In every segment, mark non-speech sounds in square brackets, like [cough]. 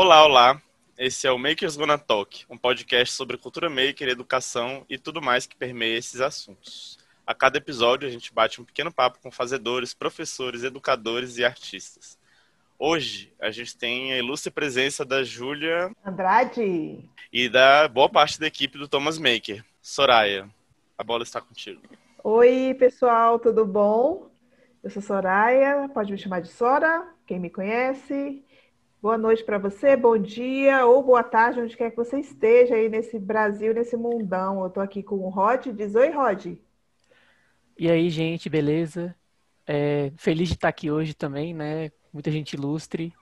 Olá, olá. Esse é o Makers Gonna Talk, um podcast sobre cultura maker, educação e tudo mais que permeia esses assuntos. A cada episódio a gente bate um pequeno papo com fazedores, professores, educadores e artistas. Hoje a gente tem a ilustre presença da Júlia Andrade e da boa parte da equipe do Thomas Maker. Soraya, a bola está contigo. Oi, pessoal, tudo bom? Eu sou Soraya, pode me chamar de Sora, quem me conhece. Boa noite para você, bom dia ou boa tarde, onde quer que você esteja aí nesse Brasil, nesse mundão. Eu estou aqui com o Rod. Diz oi, Rod. E aí, gente, beleza? É, feliz de estar aqui hoje também, né? Muita gente ilustre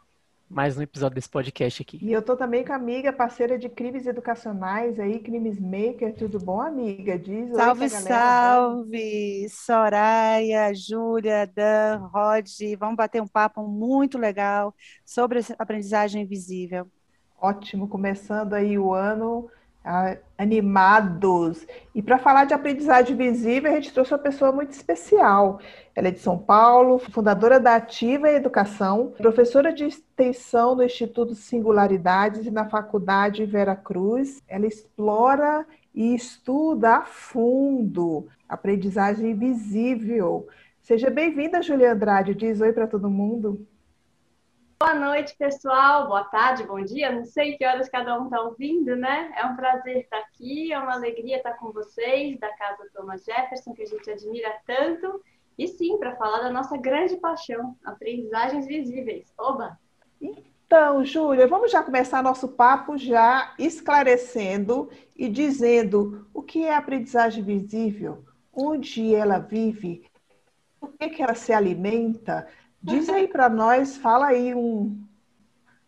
mais um episódio desse podcast aqui. E eu tô também com a amiga, parceira de crimes educacionais aí, Crimes Maker. Tudo bom, amiga? Diz salve, salve! Soraya, Júlia, Dan, Rod. Vamos bater um papo muito legal sobre aprendizagem invisível. Ótimo, começando aí o ano animados. E para falar de aprendizagem visível, a gente trouxe uma pessoa muito especial. Ela é de São Paulo, fundadora da Ativa Educação, professora de extensão no Instituto Singularidades e na Faculdade Vera Cruz. Ela explora e estuda a fundo aprendizagem visível. Seja bem-vinda, Julia Andrade. Diz oi para todo mundo. Boa noite, pessoal. Boa tarde, bom dia. Não sei que horas cada um está ouvindo, né? É um prazer estar aqui, é uma alegria estar com vocês, da Casa Thomas Jefferson, que a gente admira tanto. E sim, para falar da nossa grande paixão, aprendizagens visíveis. Oba! Então, Júlia, vamos já começar nosso papo já esclarecendo e dizendo o que é aprendizagem visível, onde ela vive, por que, que ela se alimenta, Diz aí para nós, fala aí um,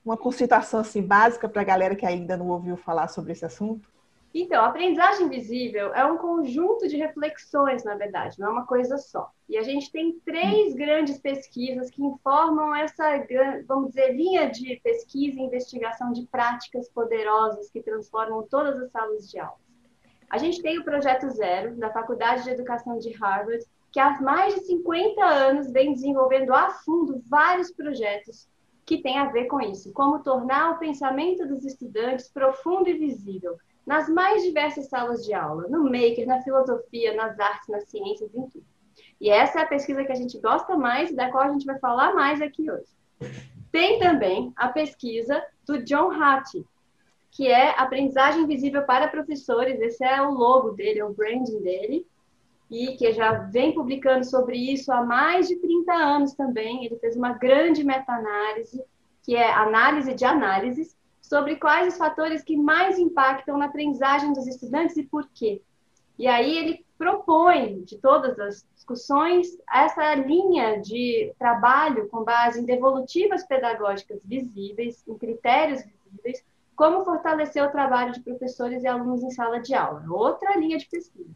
uma consultação assim básica para a galera que ainda não ouviu falar sobre esse assunto. Então, a aprendizagem visível é um conjunto de reflexões, na verdade, não é uma coisa só. E a gente tem três grandes pesquisas que informam essa, vamos dizer, linha de pesquisa e investigação de práticas poderosas que transformam todas as salas de aula. A gente tem o Projeto Zero, da Faculdade de Educação de Harvard, que há mais de 50 anos vem desenvolvendo a fundo vários projetos que têm a ver com isso, como tornar o pensamento dos estudantes profundo e visível nas mais diversas salas de aula, no maker, na filosofia, nas artes, nas ciências, em tudo. E essa é a pesquisa que a gente gosta mais e da qual a gente vai falar mais aqui hoje. Tem também a pesquisa do John Hattie, que é Aprendizagem Visível para Professores. Esse é o logo dele, é o branding dele e que já vem publicando sobre isso há mais de 30 anos também. Ele fez uma grande meta-análise, que é análise de análises, sobre quais os fatores que mais impactam na aprendizagem dos estudantes e por quê. E aí ele propõe, de todas as discussões, essa linha de trabalho com base em devolutivas pedagógicas visíveis, em critérios visíveis, como fortalecer o trabalho de professores e alunos em sala de aula. Outra linha de pesquisa.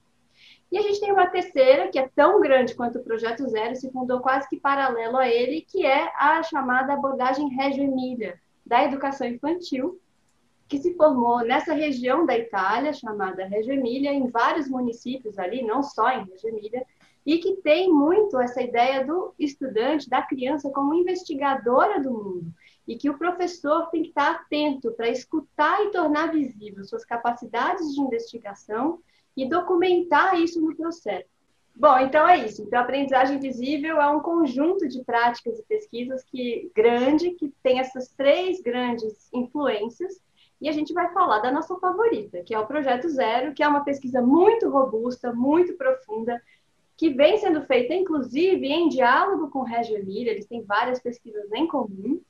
E a gente tem uma terceira, que é tão grande quanto o Projeto Zero, se fundou quase que paralelo a ele, que é a chamada abordagem Reggio Emília, da educação infantil, que se formou nessa região da Itália, chamada Reggio Emília, em vários municípios ali, não só em Reggio Emília, e que tem muito essa ideia do estudante, da criança, como investigadora do mundo, e que o professor tem que estar atento para escutar e tornar visível suas capacidades de investigação e documentar isso no processo. Bom, então é isso. Então, a aprendizagem visível é um conjunto de práticas e pesquisas que grande, que tem essas três grandes influências, e a gente vai falar da nossa favorita, que é o Projeto Zero, que é uma pesquisa muito robusta, muito profunda, que vem sendo feita, inclusive, em diálogo com o Reggio Emília, eles têm várias pesquisas em comum,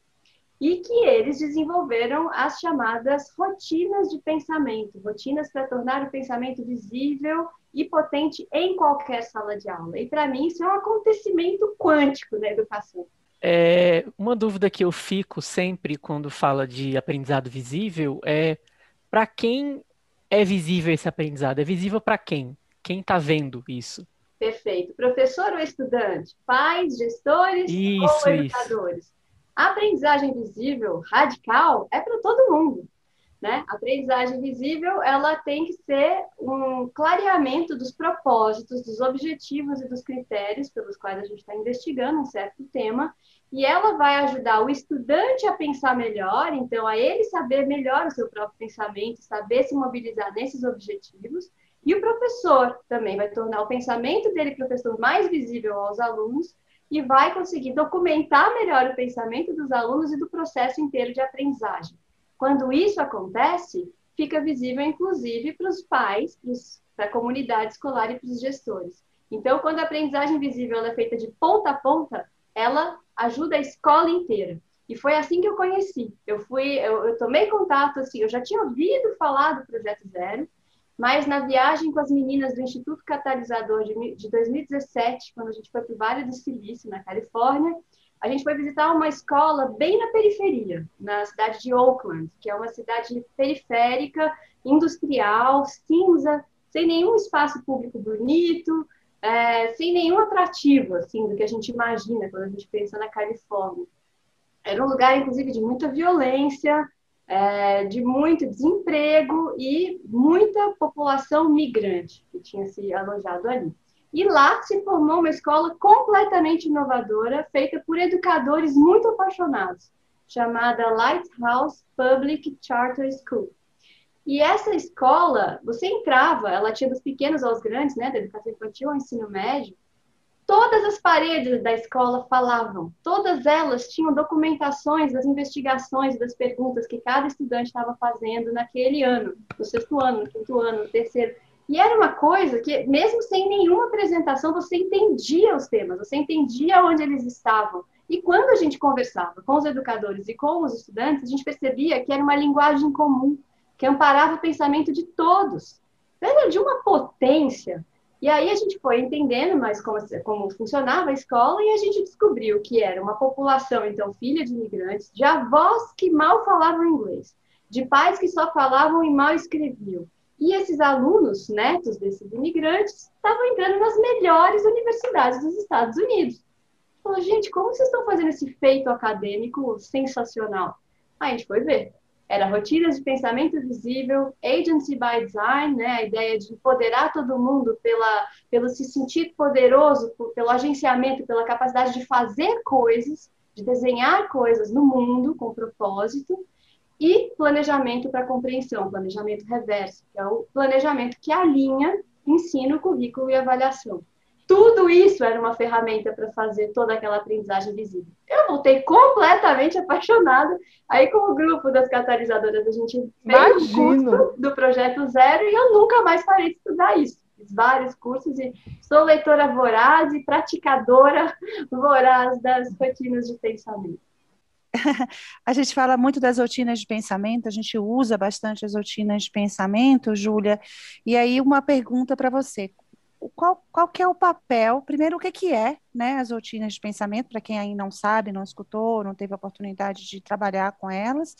e que eles desenvolveram as chamadas rotinas de pensamento, rotinas para tornar o pensamento visível e potente em qualquer sala de aula. E para mim isso é um acontecimento quântico na educação. É, uma dúvida que eu fico sempre quando fala de aprendizado visível é para quem é visível esse aprendizado? É visível para quem? Quem está vendo isso? Perfeito. Professor ou estudante? Pais, gestores isso, ou educadores? Isso. A aprendizagem visível radical é para todo mundo. Né? A aprendizagem visível ela tem que ser um clareamento dos propósitos, dos objetivos e dos critérios pelos quais a gente está investigando um certo tema e ela vai ajudar o estudante a pensar melhor, então a ele saber melhor o seu próprio pensamento, saber se mobilizar nesses objetivos, e o professor também vai tornar o pensamento dele, professor, mais visível aos alunos e vai conseguir documentar melhor o pensamento dos alunos e do processo inteiro de aprendizagem. Quando isso acontece, fica visível, inclusive, para os pais, para a comunidade escolar e para os gestores. Então, quando a aprendizagem visível é feita de ponta a ponta, ela ajuda a escola inteira. E foi assim que eu conheci. Eu fui, eu, eu tomei contato, assim, eu já tinha ouvido falar do Projeto Zero, mas na viagem com as meninas do Instituto Catalisador de, de 2017, quando a gente foi para o Vale do Silício, na Califórnia, a gente foi visitar uma escola bem na periferia, na cidade de Oakland, que é uma cidade periférica, industrial, cinza, sem nenhum espaço público bonito, é, sem nenhum atrativo, assim, do que a gente imagina quando a gente pensa na Califórnia. Era um lugar, inclusive, de muita violência, é, de muito desemprego e muita população migrante que tinha se alojado ali. E lá se formou uma escola completamente inovadora, feita por educadores muito apaixonados, chamada Lighthouse Public Charter School. E essa escola, você entrava, ela tinha dos pequenos aos grandes, né, da educação infantil ao ensino médio, todas as paredes da escola falavam, todas elas tinham documentações das investigações, das perguntas que cada estudante estava fazendo naquele ano, no sexto ano, no quinto ano, no terceiro. E era uma coisa que, mesmo sem nenhuma apresentação, você entendia os temas, você entendia onde eles estavam. E quando a gente conversava com os educadores e com os estudantes, a gente percebia que era uma linguagem comum, que amparava o pensamento de todos. Era de uma potência. E aí a gente foi entendendo mais como, como funcionava a escola e a gente descobriu que era uma população, então, filha de imigrantes, de avós que mal falavam inglês, de pais que só falavam e mal escreviam. E esses alunos, netos desses imigrantes, estavam entrando nas melhores universidades dos Estados Unidos. Falou, gente, como vocês estão fazendo esse feito acadêmico sensacional? Aí a gente foi ver era rotinas de pensamento visível, agency by design, né, a ideia de empoderar todo mundo pela, pelo se sentir poderoso, pelo agenciamento, pela capacidade de fazer coisas, de desenhar coisas no mundo com propósito, e planejamento para compreensão, planejamento reverso, que é o planejamento que alinha ensino, currículo e avaliação. Tudo isso era uma ferramenta para fazer toda aquela aprendizagem visível. Eu voltei completamente apaixonada. Aí, com o grupo das catalisadoras, a gente fez o curso do Projeto Zero e eu nunca mais parei de estudar isso. Fiz vários cursos e sou leitora voraz e praticadora [laughs] voraz das rotinas de pensamento. [laughs] a gente fala muito das rotinas de pensamento, a gente usa bastante as rotinas de pensamento, Júlia. E aí, uma pergunta para você: qual, qual que é o papel, primeiro o que, que é, né, as rotinas de pensamento, para quem aí não sabe, não escutou, não teve a oportunidade de trabalhar com elas,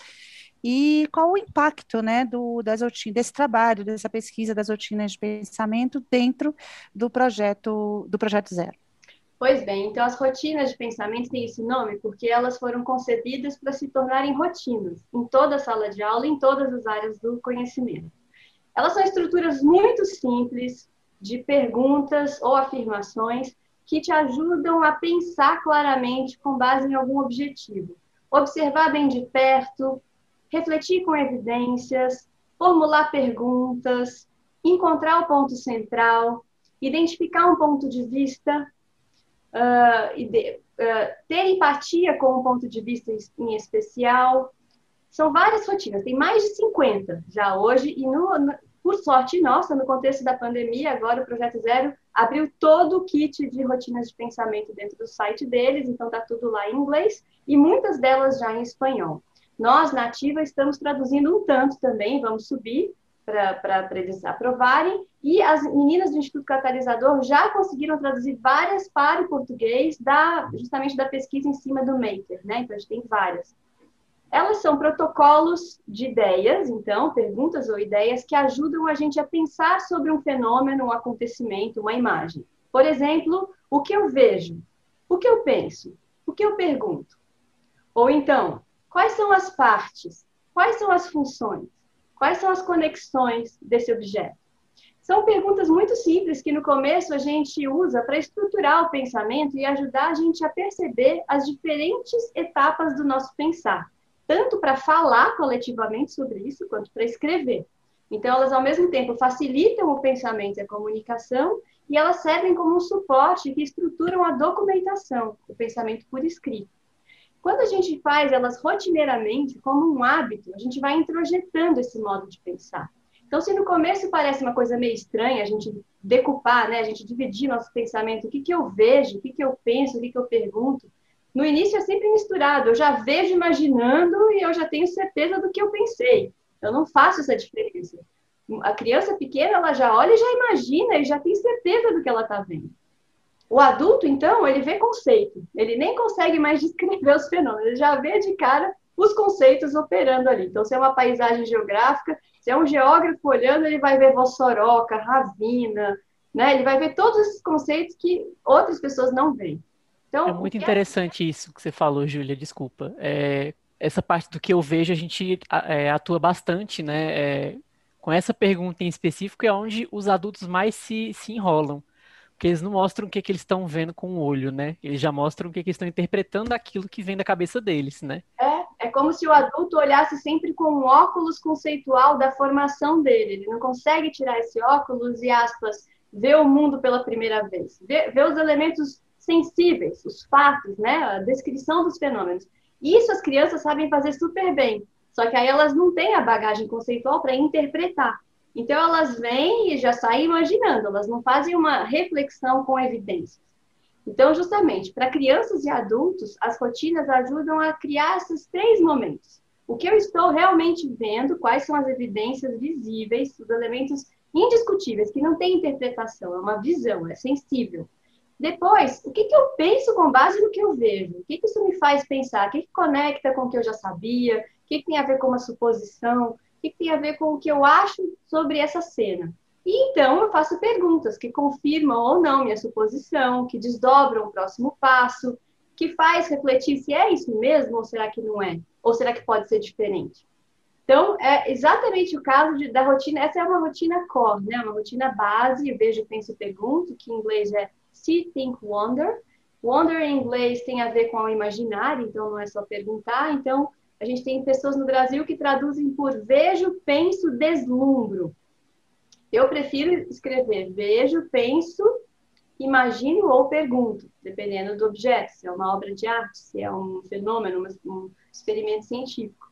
e qual o impacto, né, do, das rotinas, desse trabalho, dessa pesquisa das rotinas de pensamento dentro do projeto, do projeto Zero. Pois bem, então as rotinas de pensamento têm esse nome porque elas foram concebidas para se tornarem rotinas em toda a sala de aula, em todas as áreas do conhecimento. Elas são estruturas muito simples, de perguntas ou afirmações que te ajudam a pensar claramente com base em algum objetivo. Observar bem de perto, refletir com evidências, formular perguntas, encontrar o ponto central, identificar um ponto de vista, uh, uh, ter empatia com um ponto de vista em especial. São várias rotinas, tem mais de 50 já hoje, e no, por sorte nossa, no contexto da pandemia, agora o Projeto Zero abriu todo o kit de rotinas de pensamento dentro do site deles, então está tudo lá em inglês e muitas delas já em espanhol. Nós, na Ativa, estamos traduzindo um tanto também, vamos subir para eles aprovarem, e as meninas do Instituto Catalisador já conseguiram traduzir várias para o português, da, justamente da pesquisa em cima do Maker, né? Então, a gente tem várias. Elas são protocolos de ideias, então, perguntas ou ideias que ajudam a gente a pensar sobre um fenômeno, um acontecimento, uma imagem. Por exemplo, o que eu vejo? O que eu penso? O que eu pergunto? Ou então, quais são as partes? Quais são as funções? Quais são as conexões desse objeto? São perguntas muito simples que no começo a gente usa para estruturar o pensamento e ajudar a gente a perceber as diferentes etapas do nosso pensar, tanto para falar coletivamente sobre isso quanto para escrever. Então, elas ao mesmo tempo facilitam o pensamento e a comunicação e elas servem como um suporte que estruturam a documentação, o pensamento por escrito. Quando a gente faz elas rotineiramente, como um hábito, a gente vai introjetando esse modo de pensar. Então, se no começo parece uma coisa meio estranha a gente decupar, né, a gente dividir nosso pensamento, o que, que eu vejo, o que, que eu penso, o que, que eu pergunto, no início é sempre misturado. Eu já vejo imaginando e eu já tenho certeza do que eu pensei. Eu não faço essa diferença. A criança pequena, ela já olha e já imagina e já tem certeza do que ela está vendo. O adulto, então, ele vê conceito. Ele nem consegue mais [laughs] descrever os fenômenos. Ele já vê de cara os conceitos operando ali. Então, se é uma paisagem geográfica, se é um geógrafo olhando, ele vai ver Vossoroca, Ravina, né? Ele vai ver todos esses conceitos que outras pessoas não veem. Então, é muito interessante é... isso que você falou, Júlia, desculpa. É, essa parte do que eu vejo, a gente é, atua bastante, né? É, com essa pergunta em específico é onde os adultos mais se, se enrolam. Porque eles não mostram o que, que eles estão vendo com o olho, né? Eles já mostram o que, que eles estão interpretando aquilo que vem da cabeça deles, né? É, é como se o adulto olhasse sempre com um óculos conceitual da formação dele. Ele não consegue tirar esse óculos e, aspas, ver o mundo pela primeira vez. Ver, ver os elementos sensíveis, os fatos, né? A descrição dos fenômenos. Isso as crianças sabem fazer super bem. Só que aí elas não têm a bagagem conceitual para interpretar. Então elas vêm e já saem imaginando, elas não fazem uma reflexão com evidências. Então, justamente, para crianças e adultos, as rotinas ajudam a criar esses três momentos. O que eu estou realmente vendo, quais são as evidências visíveis, os elementos indiscutíveis, que não tem interpretação, é uma visão, é sensível. Depois, o que, que eu penso com base no que eu vejo? O que, que isso me faz pensar? O que, que conecta com o que eu já sabia? O que, que tem a ver com uma suposição? que tem a ver com o que eu acho sobre essa cena. E então eu faço perguntas que confirmam ou não minha suposição, que desdobram o próximo passo, que faz refletir se é isso mesmo ou será que não é? Ou será que pode ser diferente? Então, é exatamente o caso de, da rotina. Essa é uma rotina core, né? Uma rotina base. Vejo, penso, pergunto, que em inglês é see, think, wonder. Wonder em inglês tem a ver com o imaginário, então não é só perguntar. Então, a gente tem pessoas no Brasil que traduzem por vejo, penso, deslumbro. Eu prefiro escrever vejo, penso, imagino ou pergunto, dependendo do objeto, se é uma obra de arte, se é um fenômeno, um experimento científico.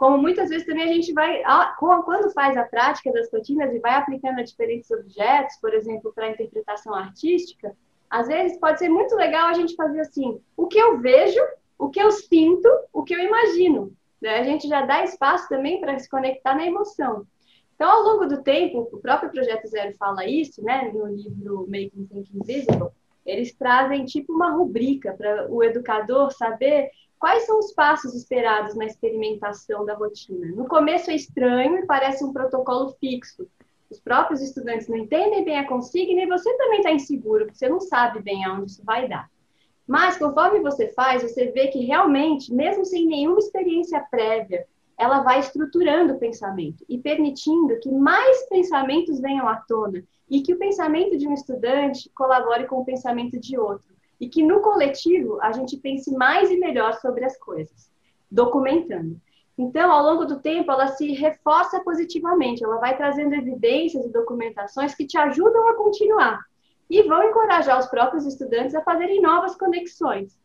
Como muitas vezes também a gente vai, quando faz a prática das rotinas e vai aplicando a diferentes objetos, por exemplo, para interpretação artística, às vezes pode ser muito legal a gente fazer assim: o que eu vejo o que eu sinto, o que eu imagino. Né? A gente já dá espaço também para se conectar na emoção. Então, ao longo do tempo, o próprio Projeto Zero fala isso, né, no livro Making Think Invisible, eles trazem tipo uma rubrica para o educador saber quais são os passos esperados na experimentação da rotina. No começo é estranho e parece um protocolo fixo. Os próprios estudantes não entendem bem a consigna e você também está inseguro, porque você não sabe bem aonde isso vai dar. Mas conforme você faz, você vê que realmente, mesmo sem nenhuma experiência prévia, ela vai estruturando o pensamento e permitindo que mais pensamentos venham à tona e que o pensamento de um estudante colabore com o pensamento de outro e que no coletivo a gente pense mais e melhor sobre as coisas, documentando. Então, ao longo do tempo, ela se reforça positivamente, ela vai trazendo evidências e documentações que te ajudam a continuar e vão encorajar os próprios estudantes a fazerem novas conexões.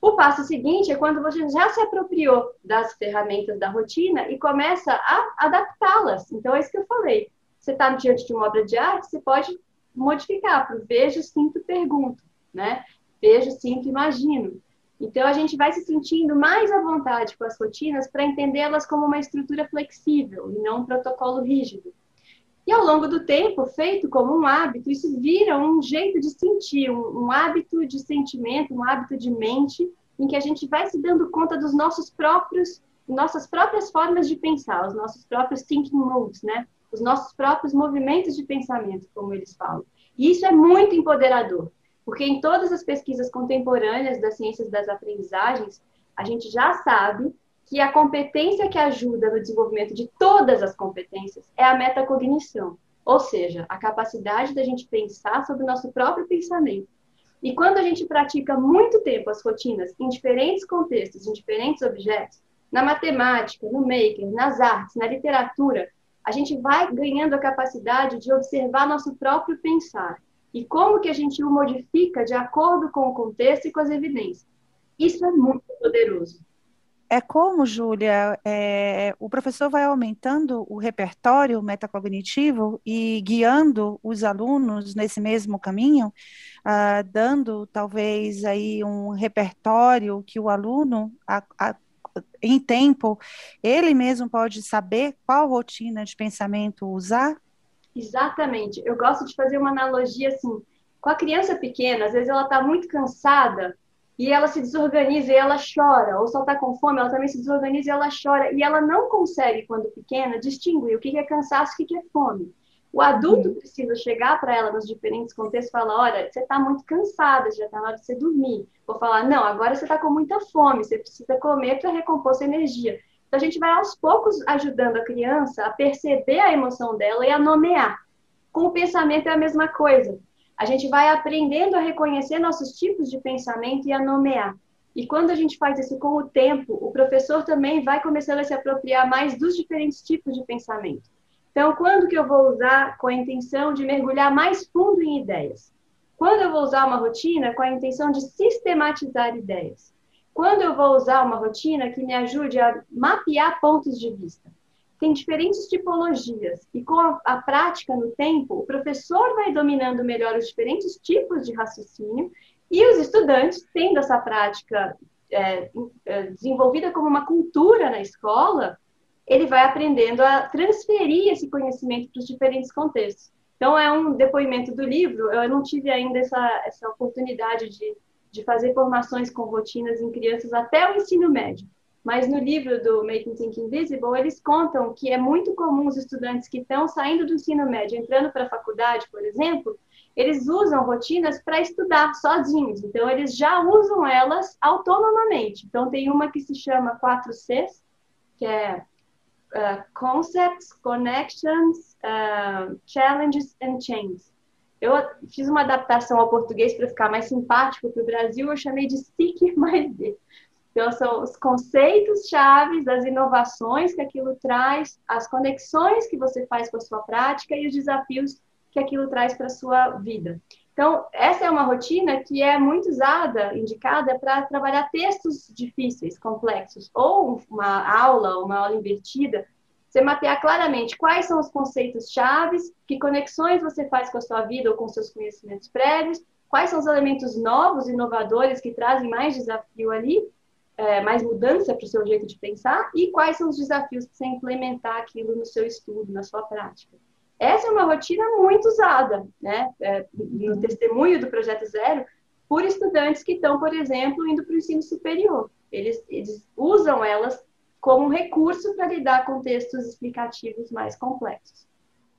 O passo seguinte é quando você já se apropriou das ferramentas da rotina e começa a adaptá-las. Então, é isso que eu falei. Você está diante de uma obra de arte, você pode modificar para vejo, sinto, pergunto, né? Vejo, sinto, imagino. Então, a gente vai se sentindo mais à vontade com as rotinas para entendê-las como uma estrutura flexível e não um protocolo rígido. E ao longo do tempo, feito como um hábito, isso vira um jeito de sentir, um, um hábito de sentimento, um hábito de mente, em que a gente vai se dando conta dos nossos próprios, nossas próprias formas de pensar, os nossos próprios thinking moves, né? Os nossos próprios movimentos de pensamento, como eles falam. E isso é muito empoderador, porque em todas as pesquisas contemporâneas das ciências das aprendizagens, a gente já sabe que a competência que ajuda no desenvolvimento de todas as competências é a metacognição. ou seja, a capacidade da gente pensar sobre o nosso próprio pensamento. E quando a gente pratica muito tempo as rotinas em diferentes contextos, em diferentes objetos, na matemática, no maker, nas artes, na literatura, a gente vai ganhando a capacidade de observar nosso próprio pensar e como que a gente o modifica de acordo com o contexto e com as evidências. Isso é muito poderoso. É como, Júlia, é, o professor vai aumentando o repertório metacognitivo e guiando os alunos nesse mesmo caminho, ah, dando talvez aí um repertório que o aluno, a, a, em tempo, ele mesmo pode saber qual rotina de pensamento usar? Exatamente. Eu gosto de fazer uma analogia assim, com a criança pequena, às vezes ela está muito cansada e ela se desorganiza e ela chora, ou só está com fome, ela também se desorganiza e ela chora, e ela não consegue, quando pequena, distinguir o que é cansaço e o que é fome. O adulto precisa chegar para ela nos diferentes contextos e falar: olha, você está muito cansada, já está na hora de você dormir. Vou falar: não, agora você está com muita fome, você precisa comer para recompor sua energia. Então a gente vai aos poucos ajudando a criança a perceber a emoção dela e a nomear. Com o pensamento é a mesma coisa. A gente vai aprendendo a reconhecer nossos tipos de pensamento e a nomear. E quando a gente faz isso com o tempo, o professor também vai começando a se apropriar mais dos diferentes tipos de pensamento. Então, quando que eu vou usar com a intenção de mergulhar mais fundo em ideias? Quando eu vou usar uma rotina com a intenção de sistematizar ideias? Quando eu vou usar uma rotina que me ajude a mapear pontos de vista? tem diferentes tipologias e com a, a, prática no tempo, o professor vai dominando melhor os diferentes tipos de raciocínio e os estudantes, tendo essa prática é, é, desenvolvida como uma cultura na escola, ele vai aprendendo a transferir esse conhecimento para os diferentes contextos. Então, é um depoimento do livro, eu não tive ainda essa, essa oportunidade de, de fazer formações com rotinas em crianças até o ensino médio. Mas no livro do Making Thinking Visible, eles contam que é muito comum os estudantes que estão saindo do ensino médio, entrando para a faculdade, por exemplo, eles usam rotinas para estudar sozinhos. Então, eles já usam elas autonomamente. Então, tem uma que se chama 4Cs, que é uh, Concepts, Connections, uh, Challenges and Chains. Eu fiz uma adaptação ao português para ficar mais simpático para o Brasil, eu chamei de SIC mais D. Então, são os conceitos chaves das inovações que aquilo traz, as conexões que você faz com a sua prática e os desafios que aquilo traz para a sua vida. Então, essa é uma rotina que é muito usada, indicada para trabalhar textos difíceis, complexos, ou uma aula, uma aula invertida, você mapear claramente quais são os conceitos chaves, que conexões você faz com a sua vida ou com seus conhecimentos prévios, quais são os elementos novos, inovadores, que trazem mais desafio ali, é, mais mudança para o seu jeito de pensar e quais são os desafios para você implementar aquilo no seu estudo, na sua prática. Essa é uma rotina muito usada, né, é, no testemunho do Projeto Zero, por estudantes que estão, por exemplo, indo para o ensino superior. Eles, eles usam elas como um recurso para lidar com textos explicativos mais complexos.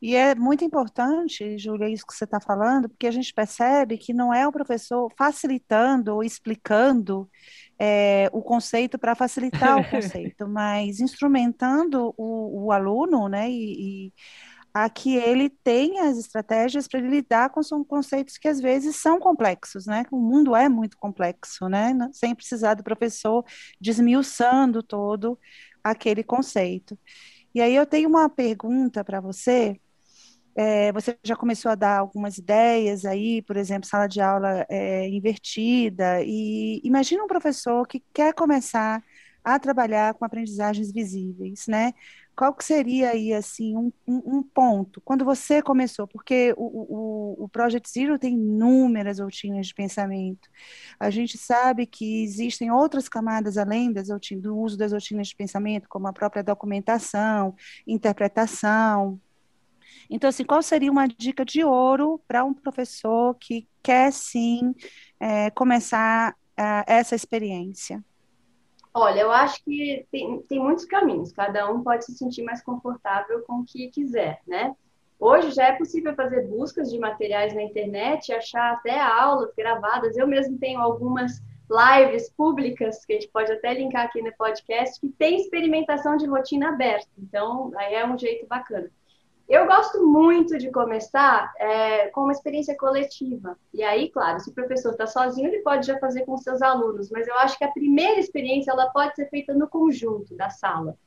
E é muito importante, Júlia, isso que você está falando, porque a gente percebe que não é o professor facilitando ou explicando é, o conceito para facilitar o [laughs] conceito, mas instrumentando o, o aluno, né, e, e, a que ele tenha as estratégias para lidar com conceitos que às vezes são complexos, né? O mundo é muito complexo, né? Sem precisar do professor desmiuçando todo aquele conceito. E aí eu tenho uma pergunta para você, é, você já começou a dar algumas ideias aí, por exemplo, sala de aula é, invertida, e imagina um professor que quer começar a trabalhar com aprendizagens visíveis, né? Qual que seria aí, assim, um, um, ponto, quando você começou, porque o, o, o Project Zero tem inúmeras rotinas de pensamento, a gente sabe que existem outras camadas além das do uso das rotinas de pensamento, como a própria documentação, interpretação, então, assim, qual seria uma dica de ouro para um professor que quer sim é, começar é, essa experiência? Olha, eu acho que tem, tem muitos caminhos, cada um pode se sentir mais confortável com o que quiser, né? Hoje já é possível fazer buscas de materiais na internet, achar até aulas gravadas. Eu mesmo tenho algumas lives públicas, que a gente pode até linkar aqui no podcast, que tem experimentação de rotina aberta. Então, aí é um jeito bacana. Eu gosto muito de começar é, com uma experiência coletiva. E aí, claro, se o professor está sozinho, ele pode já fazer com seus alunos, mas eu acho que a primeira experiência ela pode ser feita no conjunto da sala.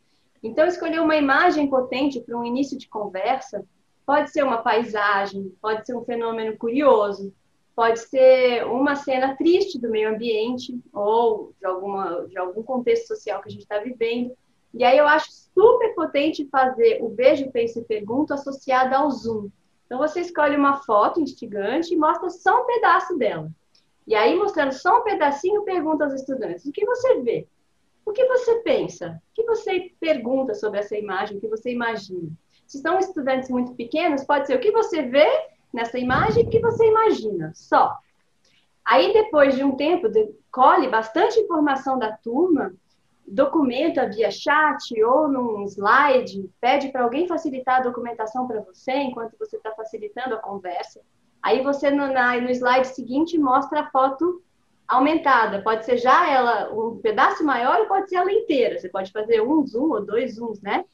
Então, escolher uma imagem potente para um início de conversa pode ser uma paisagem, pode ser um fenômeno curioso, pode ser uma cena triste do meio ambiente ou de, alguma, de algum contexto social que a gente está vivendo. E aí eu acho super potente fazer o vejo, penso e pergunto associado ao Zoom. Então você escolhe uma foto instigante e mostra só um pedaço dela. E aí, mostrando só um pedacinho, pergunta aos estudantes: o que você vê? O que você pensa? O que você pergunta sobre essa imagem? O que você imagina? Se são estudantes muito pequenos, pode ser o que você vê nessa imagem o que você imagina, só. Aí, depois de um tempo, colhe bastante informação da turma documenta via chat ou num slide, pede para alguém facilitar a documentação para você enquanto você está facilitando a conversa. Aí você no, na, no slide seguinte mostra a foto aumentada. Pode ser já ela um pedaço maior ou pode ser ela inteira. Você pode fazer um zoom ou dois zooms, né?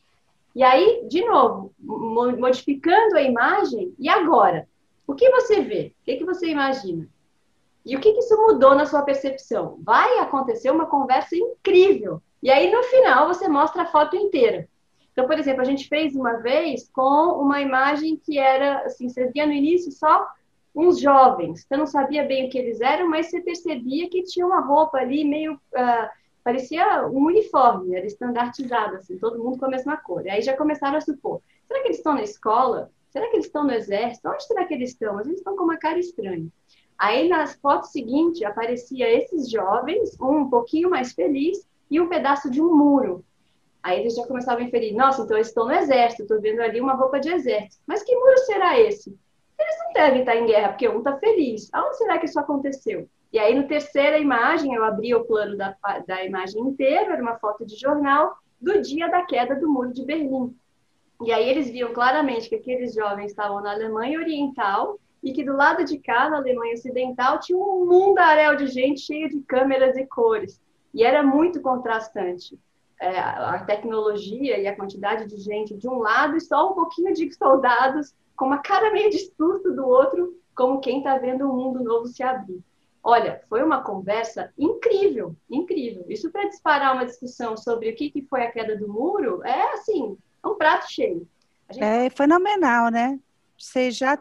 E aí, de novo, modificando a imagem. E agora? O que você vê? O que, que você imagina? E o que, que isso mudou na sua percepção? Vai acontecer uma conversa incrível. E aí, no final, você mostra a foto inteira. Então, por exemplo, a gente fez uma vez com uma imagem que era, assim, você via no início só uns jovens. Você não sabia bem o que eles eram, mas você percebia que tinha uma roupa ali meio. Uh, parecia um uniforme, era estandartizado, assim, todo mundo com a mesma cor. E aí já começaram a supor: será que eles estão na escola? Será que eles estão no exército? Onde será que eles estão? Eles estão com uma cara estranha. Aí nas fotos seguintes aparecia esses jovens, um um pouquinho mais feliz e um pedaço de um muro. Aí eles já começavam a inferir, nossa, então eles estão no exército, estou vendo ali uma roupa de exército. Mas que muro será esse? Eles não devem estar em guerra, porque um está feliz. Aonde será que isso aconteceu? E aí, no terceira imagem, eu abri o plano da, da imagem inteira, era uma foto de jornal do dia da queda do muro de Berlim. E aí eles viam claramente que aqueles jovens estavam na Alemanha Oriental e que do lado de cá, na Alemanha Ocidental, tinha um mundaréu de gente cheia de câmeras e cores. E era muito contrastante. É, a tecnologia e a quantidade de gente de um lado e só um pouquinho de soldados com uma cara meio de susto do outro, como quem está vendo um mundo novo se abrir. Olha, foi uma conversa incrível, incrível. Isso para disparar uma discussão sobre o que, que foi a queda do muro é assim, um prato cheio. Gente... É fenomenal, né? Você já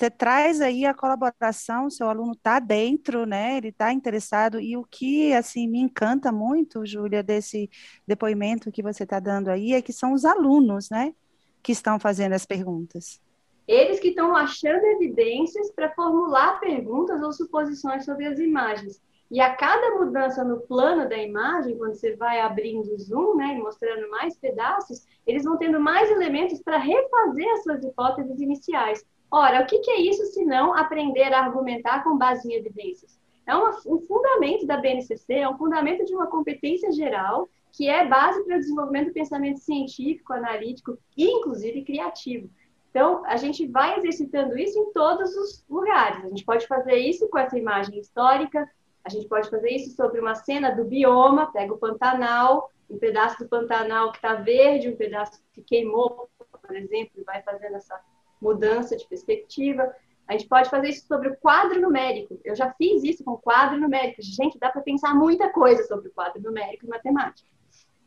você traz aí a colaboração, seu aluno está dentro, né? Ele está interessado. E o que assim me encanta muito, Júlia, desse depoimento que você está dando aí, é que são os alunos, né? Que estão fazendo as perguntas. Eles que estão achando evidências para formular perguntas ou suposições sobre as imagens. E a cada mudança no plano da imagem, quando você vai abrindo o zoom, né, e mostrando mais pedaços, eles vão tendo mais elementos para refazer as suas hipóteses iniciais. Ora, o que, que é isso se não aprender a argumentar com base em evidências? É uma, um fundamento da BNCC, é um fundamento de uma competência geral que é base para o desenvolvimento do pensamento científico, analítico e, inclusive, criativo. Então, a gente vai exercitando isso em todos os lugares. A gente pode fazer isso com essa imagem histórica, a gente pode fazer isso sobre uma cena do bioma, pega o Pantanal, um pedaço do Pantanal que está verde, um pedaço que queimou, por exemplo, e vai fazendo essa mudança de perspectiva. A gente pode fazer isso sobre o quadro numérico. Eu já fiz isso com quadro numérico. Gente, dá para pensar muita coisa sobre o quadro numérico e matemática.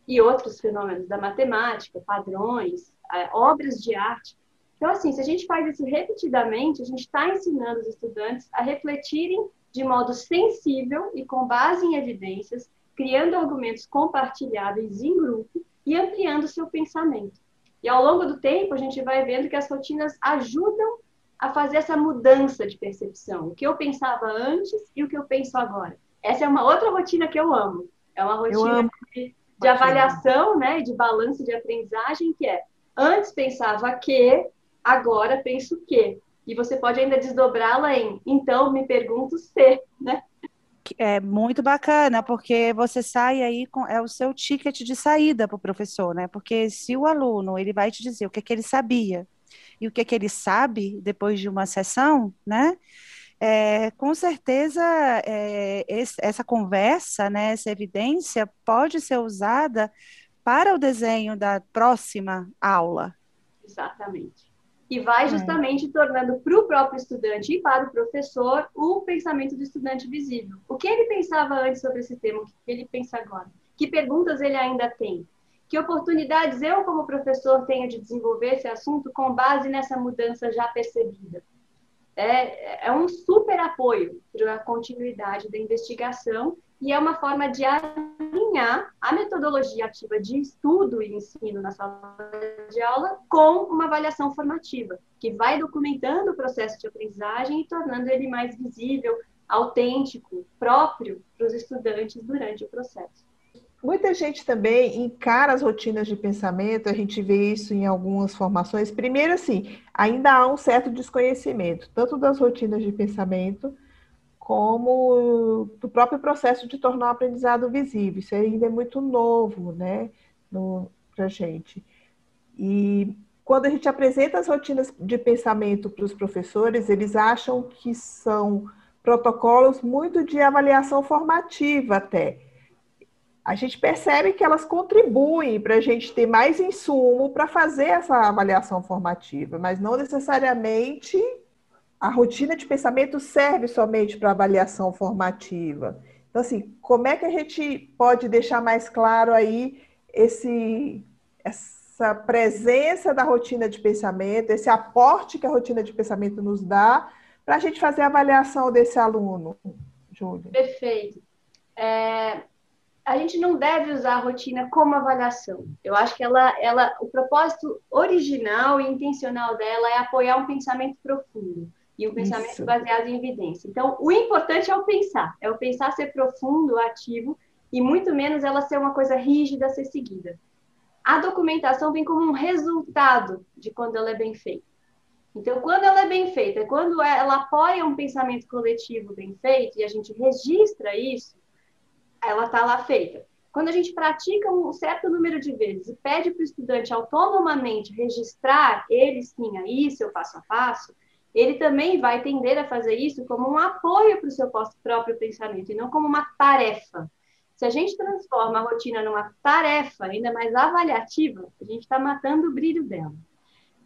E outros fenômenos da matemática, padrões, obras de arte. Então, assim, se a gente faz isso repetidamente, a gente está ensinando os estudantes a refletirem de modo sensível e com base em evidências, criando argumentos compartilháveis em grupo e ampliando seu pensamento. E ao longo do tempo, a gente vai vendo que as rotinas ajudam a fazer essa mudança de percepção. O que eu pensava antes e o que eu penso agora. Essa é uma outra rotina que eu amo. É uma rotina de, de avaliação, né, de balanço de aprendizagem, que é antes pensava que, agora penso que. E você pode ainda desdobrá-la em então me pergunto se, né? É muito bacana, porque você sai aí com é o seu ticket de saída para o professor, né? Porque se o aluno ele vai te dizer o que, é que ele sabia e o que, é que ele sabe depois de uma sessão, né? É, com certeza é, esse, essa conversa, né, essa evidência pode ser usada para o desenho da próxima aula, Exatamente. E vai é. justamente tornando para o próprio estudante e para o professor o pensamento do estudante visível. O que ele pensava antes sobre esse tema, o que ele pensa agora? Que perguntas ele ainda tem? Que oportunidades eu, como professor, tenho de desenvolver esse assunto com base nessa mudança já percebida? É, é um super apoio para a continuidade da investigação e é uma forma de alinhar a metodologia ativa de estudo e ensino na sala de aula com uma avaliação formativa, que vai documentando o processo de aprendizagem e tornando ele mais visível, autêntico, próprio para os estudantes durante o processo. Muita gente também encara as rotinas de pensamento, a gente vê isso em algumas formações. Primeiro, assim, ainda há um certo desconhecimento, tanto das rotinas de pensamento, como do próprio processo de tornar o aprendizado visível. Isso ainda é muito novo, né, para a gente. E quando a gente apresenta as rotinas de pensamento para os professores, eles acham que são protocolos muito de avaliação formativa até. A gente percebe que elas contribuem para a gente ter mais insumo para fazer essa avaliação formativa, mas não necessariamente a rotina de pensamento serve somente para avaliação formativa. Então, assim, como é que a gente pode deixar mais claro aí esse, essa presença da rotina de pensamento, esse aporte que a rotina de pensamento nos dá, para a gente fazer a avaliação desse aluno, Júlia? Perfeito. É, a gente não deve usar a rotina como avaliação. Eu acho que ela, ela, o propósito original e intencional dela é apoiar um pensamento profundo e um pensamento Isso. baseado em evidência. Então, o importante é o pensar, é o pensar ser profundo, ativo, e muito menos ela ser uma coisa rígida a ser seguida. A documentação vem como um resultado de quando ela é bem feita. Então, quando ela é bem feita, quando ela apoia um pensamento coletivo bem feito e a gente registra isso, ela está lá feita. Quando a gente pratica um certo número de vezes e pede para o estudante autonomamente registrar ele sim aí, seu passo a passo, ele também vai tender a fazer isso como um apoio para o seu próprio pensamento e não como uma tarefa. Se a gente transforma a rotina numa tarefa ainda mais avaliativa, a gente está matando o brilho dela.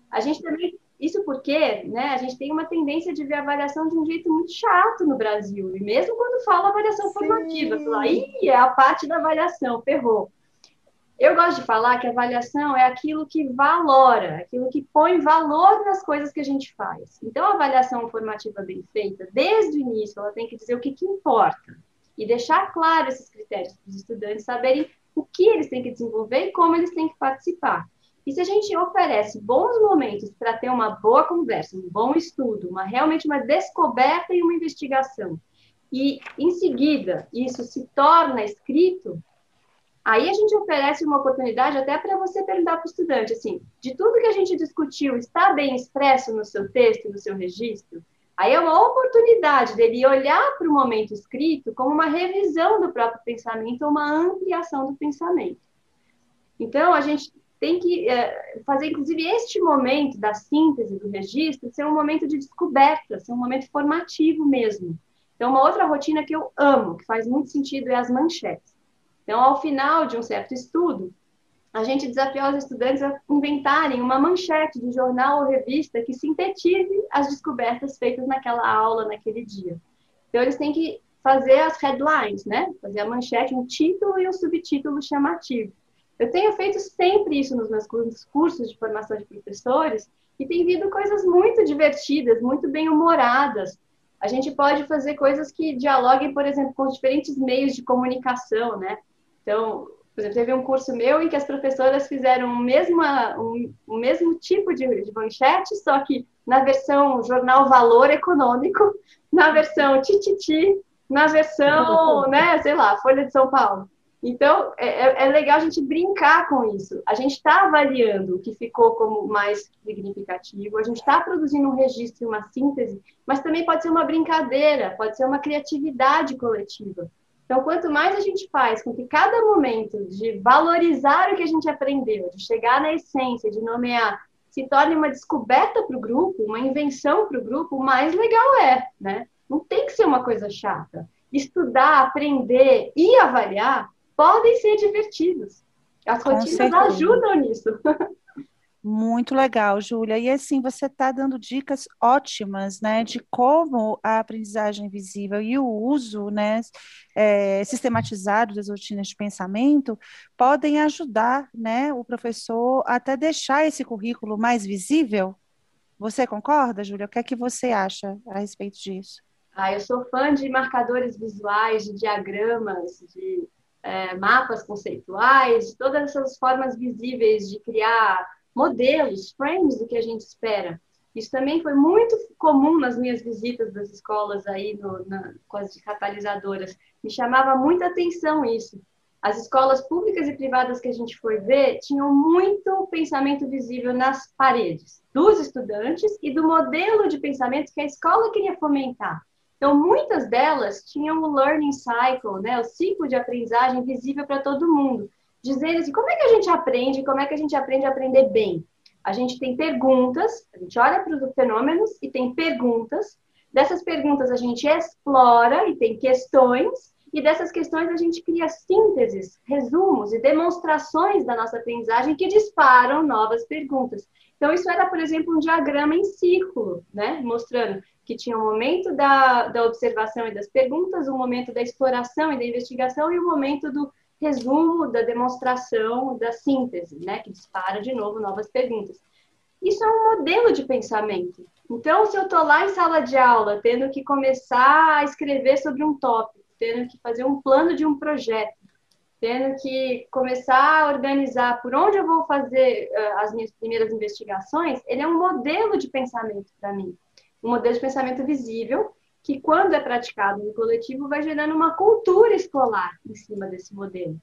A gente também, isso porque né, a gente tem uma tendência de ver a avaliação de um jeito muito chato no Brasil, e mesmo quando fala avaliação formativa, fala, ih, é a parte da avaliação, ferrou. Eu gosto de falar que avaliação é aquilo que valora, aquilo que põe valor nas coisas que a gente faz. Então, a avaliação formativa bem feita, desde o início, ela tem que dizer o que, que importa e deixar claro esses critérios para os estudantes saberem o que eles têm que desenvolver e como eles têm que participar. E se a gente oferece bons momentos para ter uma boa conversa, um bom estudo, uma realmente uma descoberta e uma investigação, e em seguida isso se torna escrito, Aí a gente oferece uma oportunidade até para você perguntar para o estudante, assim, de tudo que a gente discutiu, está bem expresso no seu texto, no seu registro? Aí é uma oportunidade dele olhar para o momento escrito como uma revisão do próprio pensamento, uma ampliação do pensamento. Então, a gente tem que é, fazer, inclusive, este momento da síntese do registro ser um momento de descoberta, ser um momento formativo mesmo. Então, uma outra rotina que eu amo, que faz muito sentido, é as manchetes. Então, ao final de um certo estudo, a gente desafia os estudantes a inventarem uma manchete de jornal ou revista que sintetize as descobertas feitas naquela aula, naquele dia. Então, eles têm que fazer as headlines, né? Fazer a manchete, um título e um subtítulo chamativo. Eu tenho feito sempre isso nos meus cursos de formação de professores e tem vindo coisas muito divertidas, muito bem-humoradas. A gente pode fazer coisas que dialoguem, por exemplo, com os diferentes meios de comunicação, né? Então, por exemplo, teve um curso meu em que as professoras fizeram o mesmo, um, o mesmo tipo de, de manchete, só que na versão jornal Valor Econômico, na versão Tititi, na versão, [laughs] né, sei lá, Folha de São Paulo. Então, é, é, é legal a gente brincar com isso. A gente está avaliando o que ficou como mais significativo, a gente está produzindo um registro uma síntese, mas também pode ser uma brincadeira, pode ser uma criatividade coletiva. Então, quanto mais a gente faz com que cada momento de valorizar o que a gente aprendeu, de chegar na essência, de nomear, se torne uma descoberta para o grupo, uma invenção para o grupo, mais legal é, né? Não tem que ser uma coisa chata. Estudar, aprender e avaliar podem ser divertidos. As rotinas ajudam nisso. [laughs] Muito legal, Júlia. E assim, você está dando dicas ótimas, né, de como a aprendizagem visível e o uso, né, é, sistematizado das rotinas de pensamento podem ajudar, né, o professor até deixar esse currículo mais visível. Você concorda, Júlia? O que é que você acha a respeito disso? Ah, eu sou fã de marcadores visuais, de diagramas, de é, mapas conceituais, de todas essas formas visíveis de criar modelos, frames do que a gente espera. Isso também foi muito comum nas minhas visitas das escolas aí no, na, com as catalisadoras. Me chamava muita atenção isso. As escolas públicas e privadas que a gente foi ver tinham muito pensamento visível nas paredes dos estudantes e do modelo de pensamento que a escola queria fomentar. Então, muitas delas tinham o learning cycle, né, o ciclo de aprendizagem visível para todo mundo dizendo assim, como é que a gente aprende, como é que a gente aprende a aprender bem? A gente tem perguntas, a gente olha para os fenômenos e tem perguntas. Dessas perguntas a gente explora e tem questões, e dessas questões a gente cria sínteses, resumos e demonstrações da nossa aprendizagem que disparam novas perguntas. Então, isso era, por exemplo, um diagrama em círculo, né? Mostrando que tinha o um momento da, da observação e das perguntas, o um momento da exploração e da investigação e o um momento do resumo da demonstração da síntese, né, que dispara de novo novas perguntas. Isso é um modelo de pensamento. Então, se eu estou lá em sala de aula, tendo que começar a escrever sobre um tópico, tendo que fazer um plano de um projeto, tendo que começar a organizar por onde eu vou fazer uh, as minhas primeiras investigações, ele é um modelo de pensamento para mim. Um modelo de pensamento visível que, quando é praticado no coletivo, vai gerando uma cultura escolar em cima desse modelo.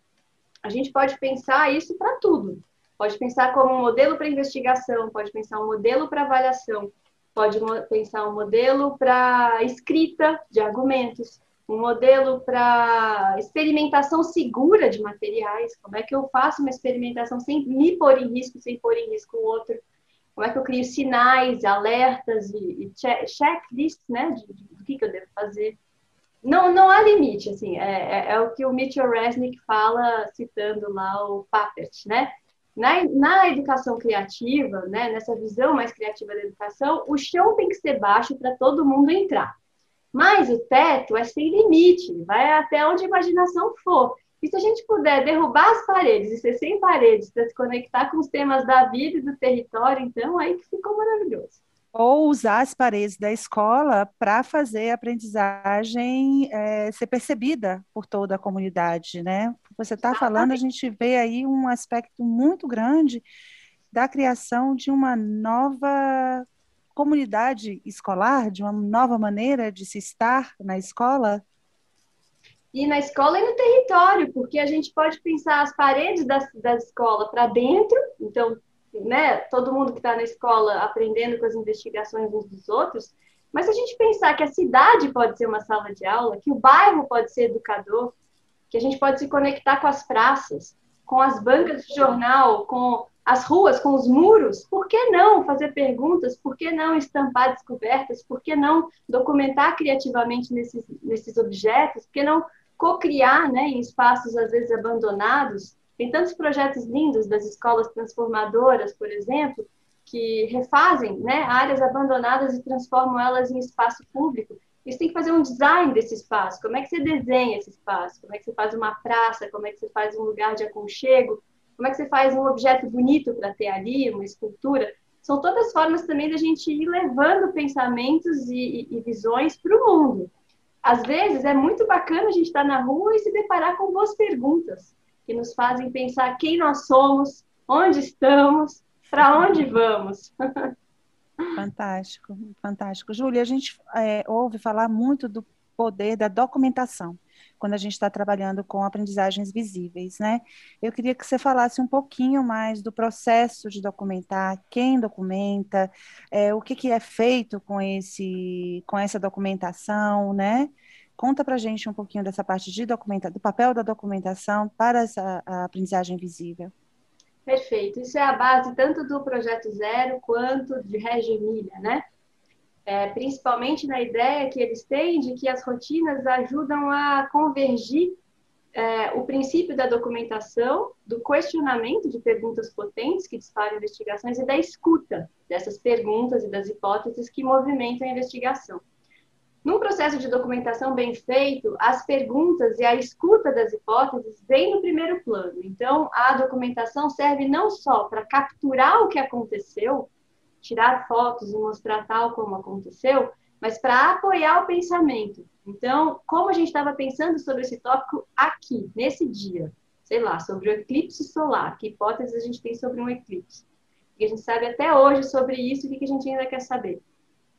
A gente pode pensar isso para tudo. Pode pensar como um modelo para investigação, pode pensar um modelo para avaliação, pode pensar um modelo para escrita de argumentos, um modelo para experimentação segura de materiais. Como é que eu faço uma experimentação sem me pôr em risco, sem pôr em risco o outro? Como é que eu crio sinais, alertas e, e checklists, né, de, de o que, que eu devo fazer. Não, não há limite, assim, é, é, é o que o Mitchell Resnick fala, citando lá o Papert, né? Na, na educação criativa, né, nessa visão mais criativa da educação, o chão tem que ser baixo para todo mundo entrar. Mas o teto é sem limite, vai até onde a imaginação for. E se a gente puder derrubar as paredes e ser sem paredes para se conectar com os temas da vida e do território, então aí que ficou maravilhoso ou usar as paredes da escola para fazer a aprendizagem é, ser percebida por toda a comunidade, né? Você está falando, a gente vê aí um aspecto muito grande da criação de uma nova comunidade escolar, de uma nova maneira de se estar na escola. E na escola e no território, porque a gente pode pensar as paredes da, da escola para dentro, então né, todo mundo que está na escola aprendendo com as investigações uns dos outros, mas se a gente pensar que a cidade pode ser uma sala de aula, que o bairro pode ser educador, que a gente pode se conectar com as praças, com as bancas de jornal, com as ruas, com os muros, por que não fazer perguntas? Por que não estampar descobertas? Por que não documentar criativamente nesses, nesses objetos? Por que não co-criar né, em espaços às vezes abandonados tem tantos projetos lindos das escolas transformadoras, por exemplo, que refazem né, áreas abandonadas e transformam elas em espaço público. Isso tem que fazer um design desse espaço. Como é que você desenha esse espaço? Como é que você faz uma praça? Como é que você faz um lugar de aconchego? Como é que você faz um objeto bonito para ter ali, uma escultura? São todas formas também da gente ir levando pensamentos e, e, e visões para o mundo. Às vezes é muito bacana a gente estar na rua e se deparar com boas perguntas que nos fazem pensar quem nós somos, onde estamos, para onde vamos. [laughs] Fantástico, fantástico. Júlia, a gente é, ouve falar muito do poder da documentação quando a gente está trabalhando com aprendizagens visíveis, né? Eu queria que você falasse um pouquinho mais do processo de documentar, quem documenta, é, o que, que é feito com esse, com essa documentação, né? Conta para a gente um pouquinho dessa parte de documenta, do papel da documentação para essa aprendizagem visível. Perfeito. Isso é a base tanto do Projeto Zero quanto de Reggio Emília, né? É, principalmente na ideia que eles têm de que as rotinas ajudam a convergir é, o princípio da documentação, do questionamento de perguntas potentes que disparam investigações e da escuta dessas perguntas e das hipóteses que movimentam a investigação. Num processo de documentação bem feito, as perguntas e a escuta das hipóteses vêm no primeiro plano. Então, a documentação serve não só para capturar o que aconteceu, tirar fotos e mostrar tal como aconteceu, mas para apoiar o pensamento. Então, como a gente estava pensando sobre esse tópico aqui, nesse dia, sei lá, sobre o eclipse solar, que hipóteses a gente tem sobre um eclipse? Que a gente sabe até hoje sobre isso, o que a gente ainda quer saber?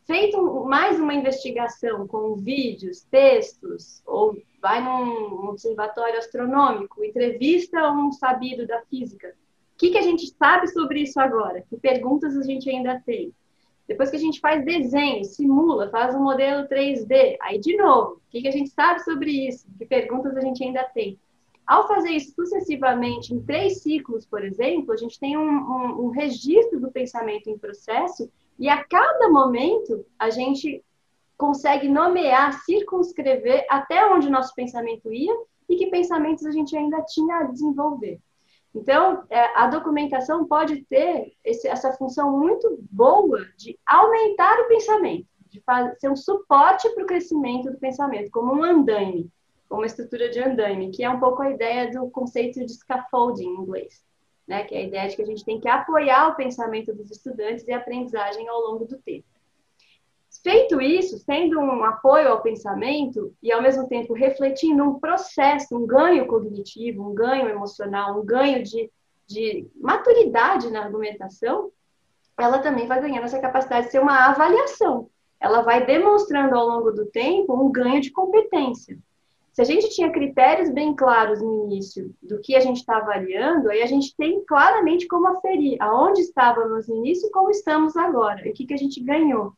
Feito mais uma investigação com vídeos, textos, ou vai num observatório astronômico, entrevista um sabido da física, o que, que a gente sabe sobre isso agora? Que perguntas a gente ainda tem? Depois que a gente faz desenho, simula, faz um modelo 3D, aí de novo, o que, que a gente sabe sobre isso? Que perguntas a gente ainda tem? Ao fazer isso sucessivamente em três ciclos, por exemplo, a gente tem um, um, um registro do pensamento em processo e a cada momento a gente consegue nomear, circunscrever até onde nosso pensamento ia e que pensamentos a gente ainda tinha a desenvolver. Então, é, a documentação pode ter esse, essa função muito boa de aumentar o pensamento, de fazer, ser um suporte para o crescimento do pensamento, como um andaime, como uma estrutura de andaime, que é um pouco a ideia do conceito de scaffolding em inglês, né? que é a ideia de que a gente tem que apoiar o pensamento dos estudantes e a aprendizagem ao longo do tempo. Feito isso, sendo um apoio ao pensamento e ao mesmo tempo refletindo um processo, um ganho cognitivo, um ganho emocional, um ganho de, de maturidade na argumentação, ela também vai ganhando essa capacidade de ser uma avaliação. Ela vai demonstrando ao longo do tempo um ganho de competência. Se a gente tinha critérios bem claros no início do que a gente está avaliando, aí a gente tem claramente como aferir aonde estávamos no início e como estamos agora, e o que, que a gente ganhou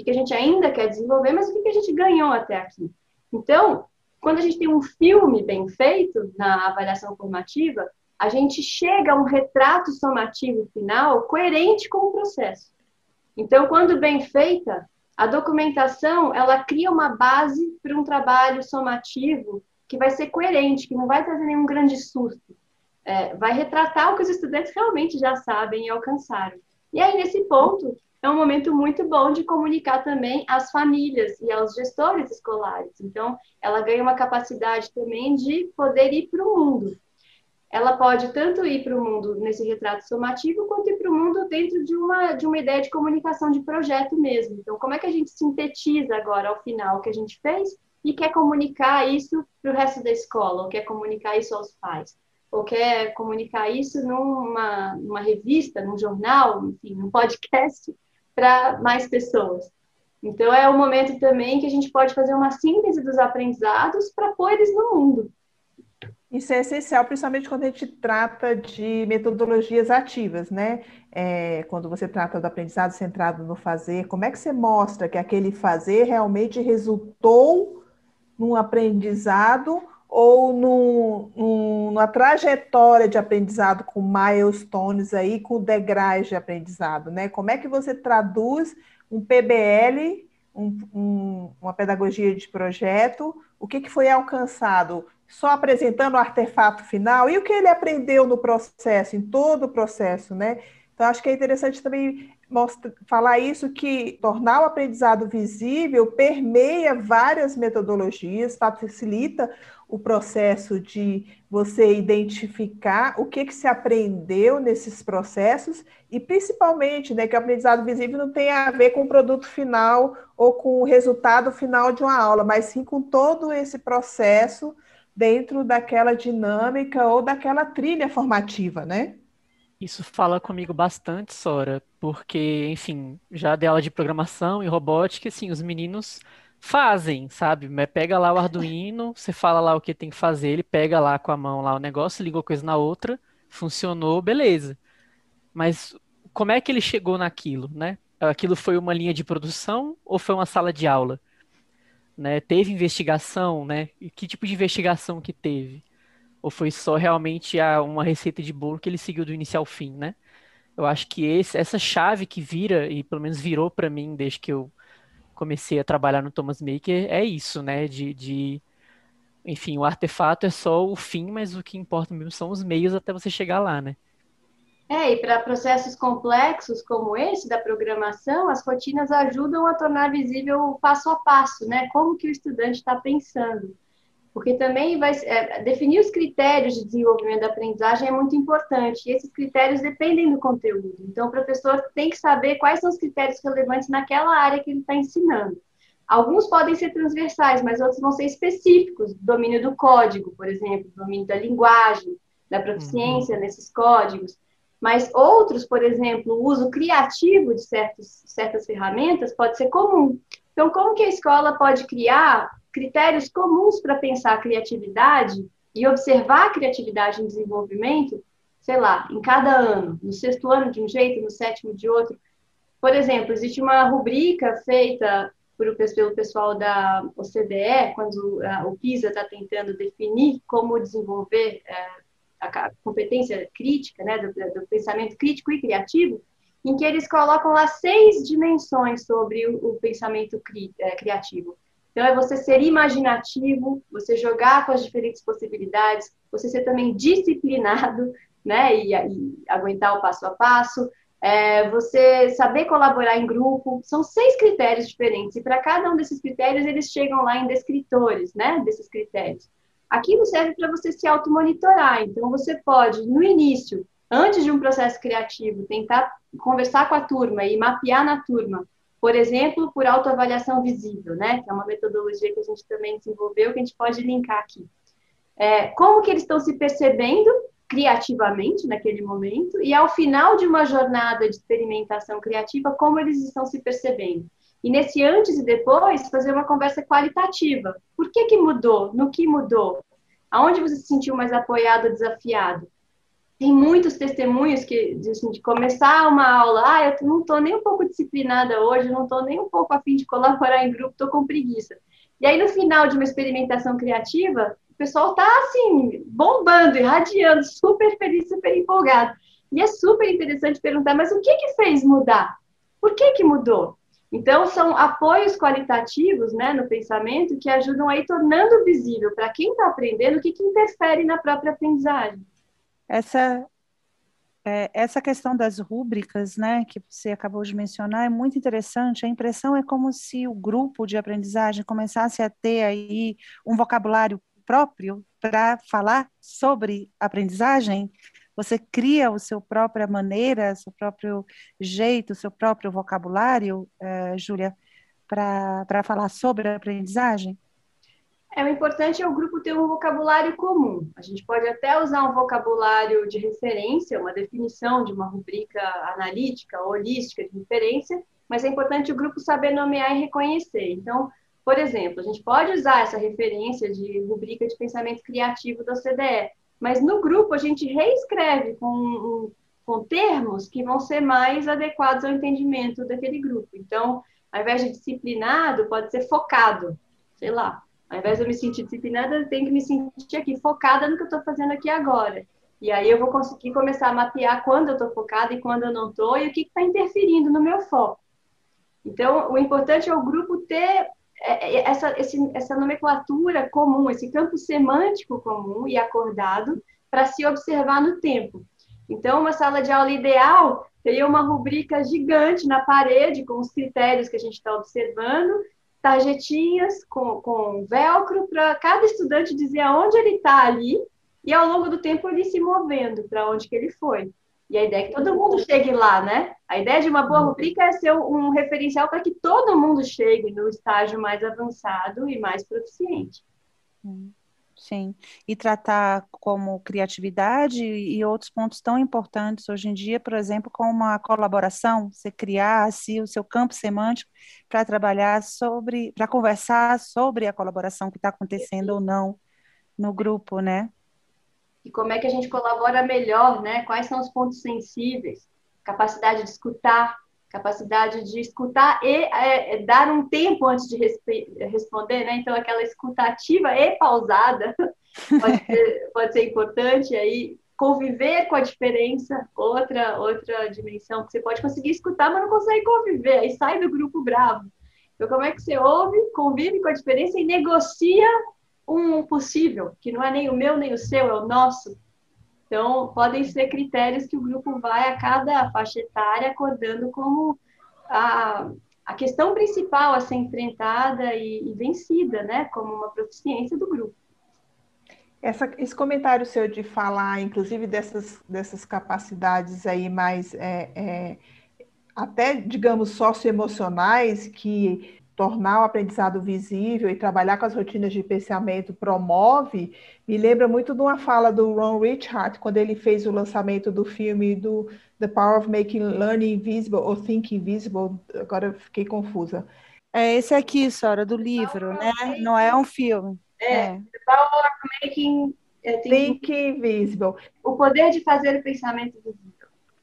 o que a gente ainda quer desenvolver, mas o que a gente ganhou até aqui. Então, quando a gente tem um filme bem feito na avaliação formativa, a gente chega a um retrato somativo final coerente com o processo. Então, quando bem feita, a documentação ela cria uma base para um trabalho somativo que vai ser coerente, que não vai trazer nenhum grande susto. É, vai retratar o que os estudantes realmente já sabem e alcançaram. E aí, nesse ponto, é um momento muito bom de comunicar também às famílias e aos gestores escolares. Então, ela ganha uma capacidade também de poder ir para o mundo. Ela pode tanto ir para o mundo nesse retrato somativo, quanto ir para o mundo dentro de uma, de uma ideia de comunicação de projeto mesmo. Então, como é que a gente sintetiza agora, ao final, o que a gente fez e quer comunicar isso para o resto da escola, ou quer comunicar isso aos pais? ou quer comunicar isso numa, numa revista, num jornal, enfim, num podcast, para mais pessoas. Então, é o momento também que a gente pode fazer uma síntese dos aprendizados para pôr eles no mundo. Isso é essencial, principalmente quando a gente trata de metodologias ativas, né? É, quando você trata do aprendizado centrado no fazer, como é que você mostra que aquele fazer realmente resultou num aprendizado ou num, num, numa trajetória de aprendizado com milestones aí, com degraus de aprendizado, né? Como é que você traduz um PBL, um, um, uma pedagogia de projeto, o que, que foi alcançado? Só apresentando o artefato final e o que ele aprendeu no processo, em todo o processo, né? Então, acho que é interessante também mostra, falar isso, que tornar o aprendizado visível permeia várias metodologias, facilita o processo de você identificar o que, que se aprendeu nesses processos e principalmente né, que o aprendizado visível não tem a ver com o produto final ou com o resultado final de uma aula, mas sim com todo esse processo dentro daquela dinâmica ou daquela trilha formativa, né? Isso fala comigo bastante, Sora, porque, enfim, já dei aula de programação e robótica, assim, os meninos fazem, sabe? Pega lá o Arduino, [laughs] você fala lá o que tem que fazer, ele pega lá com a mão lá o negócio, liga uma coisa na outra, funcionou, beleza. Mas como é que ele chegou naquilo, né? Aquilo foi uma linha de produção ou foi uma sala de aula? Né? Teve investigação, né? E que tipo de investigação que teve? Ou foi só realmente a, uma receita de bolo que ele seguiu do início ao fim, né? Eu acho que esse, essa chave que vira, e pelo menos virou para mim desde que eu comecei a trabalhar no Thomas Maker é isso, né? De, de enfim, o artefato é só o fim, mas o que importa mesmo são os meios até você chegar lá, né? É, e para processos complexos como esse da programação, as rotinas ajudam a tornar visível o passo a passo, né? Como que o estudante está pensando. Porque também vai é, definir os critérios de desenvolvimento da aprendizagem é muito importante. E esses critérios dependem do conteúdo. Então, o professor tem que saber quais são os critérios relevantes naquela área que ele está ensinando. Alguns podem ser transversais, mas outros vão ser específicos. Domínio do código, por exemplo, domínio da linguagem, da proficiência uhum. nesses códigos. Mas outros, por exemplo, o uso criativo de certos, certas ferramentas pode ser comum. Então, como que a escola pode criar critérios comuns para pensar a criatividade e observar a criatividade em desenvolvimento, sei lá, em cada ano, no sexto ano de um jeito, no sétimo de outro? Por exemplo, existe uma rubrica feita pelo pessoal da OCDE, quando o PISA está tentando definir como desenvolver é, a competência crítica, né, do, pensamento crítico e criativo, em que eles colocam lá seis dimensões sobre o, pensamento é, criativo. Então, é você ser imaginativo, você jogar com as diferentes possibilidades, você ser também disciplinado, né, e, e aguentar o passo a passo, é, você saber colaborar em grupo, são seis critérios diferentes, e para cada um desses critérios, eles chegam lá em descritores, né, desses critérios. Aquilo serve para você se automonitorar, então você pode, no início, antes de um processo criativo, tentar conversar com a turma e mapear na turma, por exemplo, por autoavaliação visível, né, que é uma metodologia que a gente também desenvolveu, que a gente pode linkar aqui. É, como que eles estão se percebendo criativamente naquele momento e ao final de uma jornada de experimentação criativa, como eles estão se percebendo. E nesse antes e depois, fazer uma conversa qualitativa. Por que que mudou? No que mudou? Aonde você se sentiu mais apoiado, desafiado? Tem muitos testemunhos que assim, de começar uma aula, ah, eu não estou nem um pouco disciplinada hoje, não estou nem um pouco afim de colaborar em grupo, estou com preguiça. E aí, no final de uma experimentação criativa, pessoal tá assim, bombando, irradiando, super feliz, super empolgado. E é super interessante perguntar, mas o que que fez mudar? Por que que mudou? Então, são apoios qualitativos né, no pensamento que ajudam a ir tornando visível para quem está aprendendo o que, que interfere na própria aprendizagem. Essa, é, essa questão das rúbricas, né, que você acabou de mencionar, é muito interessante. A impressão é como se o grupo de aprendizagem começasse a ter aí um vocabulário próprio para falar sobre aprendizagem? Você cria o seu própria maneira, seu próprio jeito, seu próprio vocabulário, uh, Júlia, para falar sobre a aprendizagem? É, o importante é o grupo ter um vocabulário comum. A gente pode até usar um vocabulário de referência, uma definição de uma rubrica analítica, holística de referência, mas é importante o grupo saber nomear e reconhecer. Então, por exemplo, a gente pode usar essa referência de rubrica de pensamento criativo da OCDE, mas no grupo a gente reescreve com, com termos que vão ser mais adequados ao entendimento daquele grupo. Então, ao invés de disciplinado, pode ser focado, sei lá. Ao invés de eu me sentir disciplinada, eu tenho que me sentir aqui focada no que eu estou fazendo aqui agora. E aí eu vou conseguir começar a mapear quando eu estou focada e quando eu não estou e o que está interferindo no meu foco. Então, o importante é o grupo ter é, é, essa, essa nomenclatura comum, esse campo semântico comum e acordado para se observar no tempo. Então, uma sala de aula ideal teria uma rubrica gigante na parede com os critérios que a gente está observando, tarjetinhas com, com velcro para cada estudante dizer aonde ele está ali e ao longo do tempo ele se movendo para onde que ele foi. E a ideia é que todo mundo chegue lá, né? A ideia de uma boa rubrica é ser um referencial para que todo mundo chegue no estágio mais avançado e mais proficiente. Sim, e tratar como criatividade e outros pontos tão importantes hoje em dia, por exemplo, como a colaboração, você criar assim, o seu campo semântico para trabalhar sobre, para conversar sobre a colaboração que está acontecendo ou não no grupo, né? e como é que a gente colabora melhor, né? Quais são os pontos sensíveis, capacidade de escutar, capacidade de escutar e é, é dar um tempo antes de responder, né? Então, aquela escutativa e pausada [laughs] pode ser, pode ser importante aí. Conviver com a diferença, outra, outra dimensão, que você pode conseguir escutar, mas não consegue conviver, aí sai do grupo bravo. Então, como é que você ouve, convive com a diferença e negocia um possível, que não é nem o meu nem o seu, é o nosso. Então, podem ser critérios que o grupo vai a cada faixa etária acordando como a, a questão principal a ser enfrentada e, e vencida, né, como uma proficiência do grupo. Essa, esse comentário seu de falar, inclusive, dessas, dessas capacidades aí mais, é, é, até, digamos, socioemocionais, que tornar o aprendizado visível e trabalhar com as rotinas de pensamento promove, me lembra muito de uma fala do Ron Richard, quando ele fez o lançamento do filme do The Power of Making Learning Visible ou Thinking Visible, agora eu fiquei confusa. É esse aqui, Sora, do livro, né? Não é um filme. É, é. The Power of Making é, Thinking Visible. O poder de fazer o pensamento visível.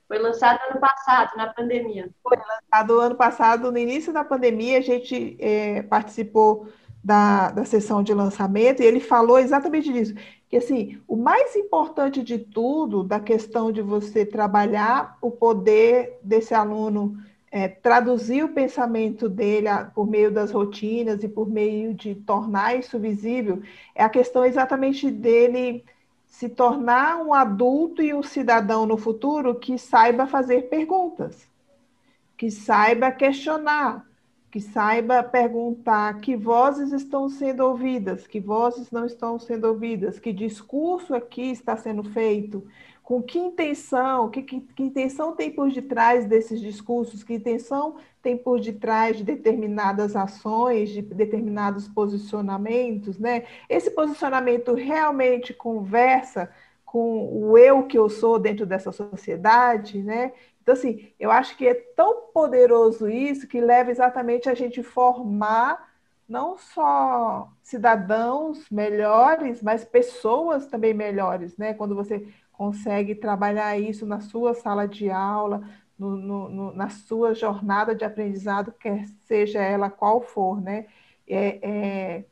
Foi lançado ano passado, na pandemia. Foi lançado ano passado, no início da pandemia, a gente é, participou da, da sessão de lançamento e ele falou exatamente disso. Que assim, o mais importante de tudo, da questão de você trabalhar o poder desse aluno é, traduzir o pensamento dele por meio das rotinas e por meio de tornar isso visível, é a questão exatamente dele se tornar um adulto e um cidadão no futuro que saiba fazer perguntas, que saiba questionar, que saiba perguntar que vozes estão sendo ouvidas, que vozes não estão sendo ouvidas, que discurso aqui está sendo feito, com que intenção, que, que, que, intenção tem por detrás desses discursos, que intenção tem por detrás de determinadas ações, de determinados posicionamentos, né? Esse posicionamento realmente conversa com o eu que eu sou dentro dessa sociedade, né? Então, assim, eu acho que é tão poderoso isso que leva exatamente a gente formar não só cidadãos melhores, mas pessoas também melhores, né? Quando você consegue trabalhar isso na sua sala de aula, no, no, no, na sua jornada de aprendizado, quer seja ela qual for, né? É, é,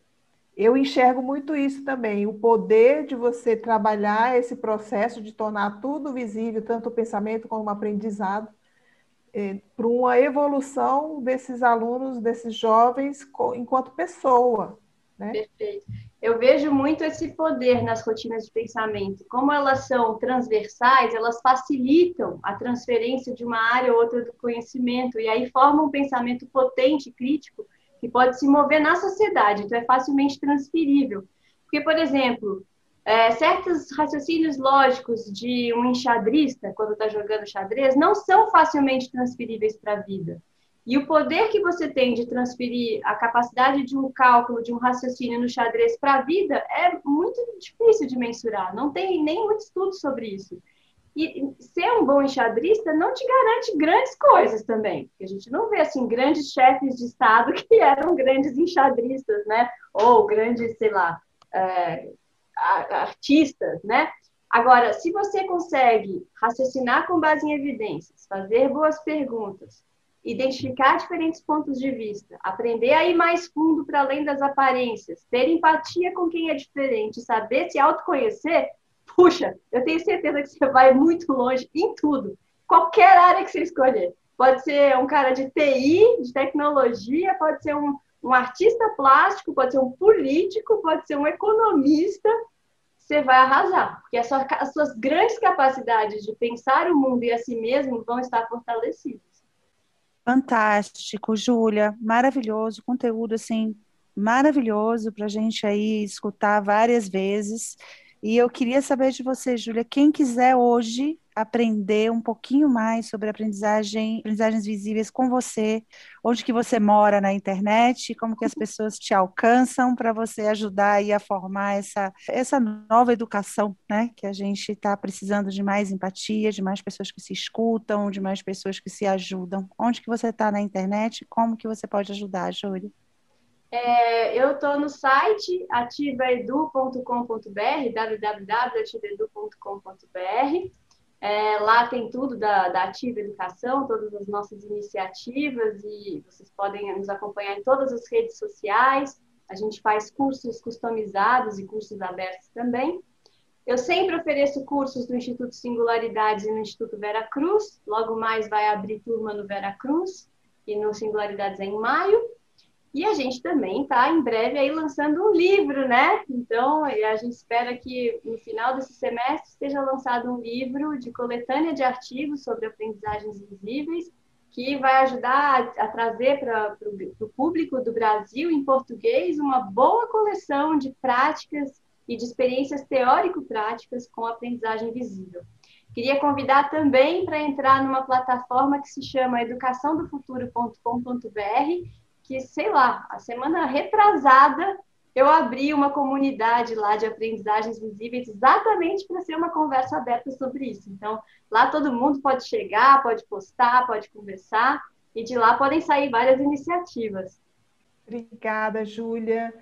eu enxergo muito isso também, o poder de você trabalhar esse processo de tornar tudo visível, tanto o pensamento como o aprendizado, é, para uma evolução desses alunos, desses jovens, enquanto pessoa. Né? Perfeito eu vejo muito esse poder nas rotinas de pensamento. Como elas são transversais, elas facilitam a transferência de uma área ou outra do conhecimento, e aí formam um pensamento potente, crítico, que pode se mover na sociedade, então é facilmente transferível. Porque, por exemplo, é, certos raciocínios lógicos de um enxadrista, quando está jogando xadrez, não são facilmente transferíveis para a vida. E o poder que você tem de transferir a capacidade de um cálculo, de um raciocínio no xadrez para a vida é muito difícil de mensurar. Não tem nem muito estudo sobre isso. E ser um bom enxadrista não te garante grandes coisas também. A gente não vê assim grandes chefes de Estado [laughs] que eram grandes enxadristas, né? Ou grandes, sei lá, é, artistas, né? Agora, se você consegue raciocinar com base em evidências, fazer boas perguntas, identificar diferentes pontos de vista, aprender a ir mais fundo para além das aparências, ter empatia com quem é diferente, saber se autoconhecer, puxa, eu tenho certeza que você vai muito longe em tudo. Qualquer área que você escolher. Pode ser um cara de TI, de tecnologia, pode ser um, um artista plástico, pode ser um político, pode ser um economista. Você vai arrasar, porque as suas, as suas grandes capacidades de pensar o mundo e a si mesmo vão estar fortalecidas. Fantástico, Júlia, maravilhoso, conteúdo assim maravilhoso para a gente aí escutar várias vezes. E eu queria saber de você, Júlia, quem quiser hoje aprender um pouquinho mais sobre aprendizagem, aprendizagens visíveis com você, onde que você mora na internet, como que as pessoas te alcançam para você ajudar aí a formar essa, essa nova educação, né? Que a gente está precisando de mais empatia, de mais pessoas que se escutam, de mais pessoas que se ajudam. Onde que você está na internet? Como que você pode ajudar, Júlia? É, eu estou no site ativaedu.com.br, www.ativaedu.com.br. É, lá tem tudo da, da Ativa Educação, todas as nossas iniciativas e vocês podem nos acompanhar em todas as redes sociais. A gente faz cursos customizados e cursos abertos também. Eu sempre ofereço cursos do Instituto Singularidades e no Instituto Vera Cruz. Logo mais vai abrir turma no Vera Cruz e no Singularidades em maio. E a gente também está em breve aí lançando um livro, né? Então, a gente espera que no final desse semestre esteja lançado um livro de coletânea de artigos sobre aprendizagens invisíveis, que vai ajudar a, a trazer para o público do Brasil, em português, uma boa coleção de práticas e de experiências teórico-práticas com aprendizagem visível. Queria convidar também para entrar numa plataforma que se chama educaçãodofuturo.com.br, que, sei lá, a semana retrasada eu abri uma comunidade lá de aprendizagens visíveis exatamente para ser uma conversa aberta sobre isso. Então, lá todo mundo pode chegar, pode postar, pode conversar, e de lá podem sair várias iniciativas. Obrigada, Júlia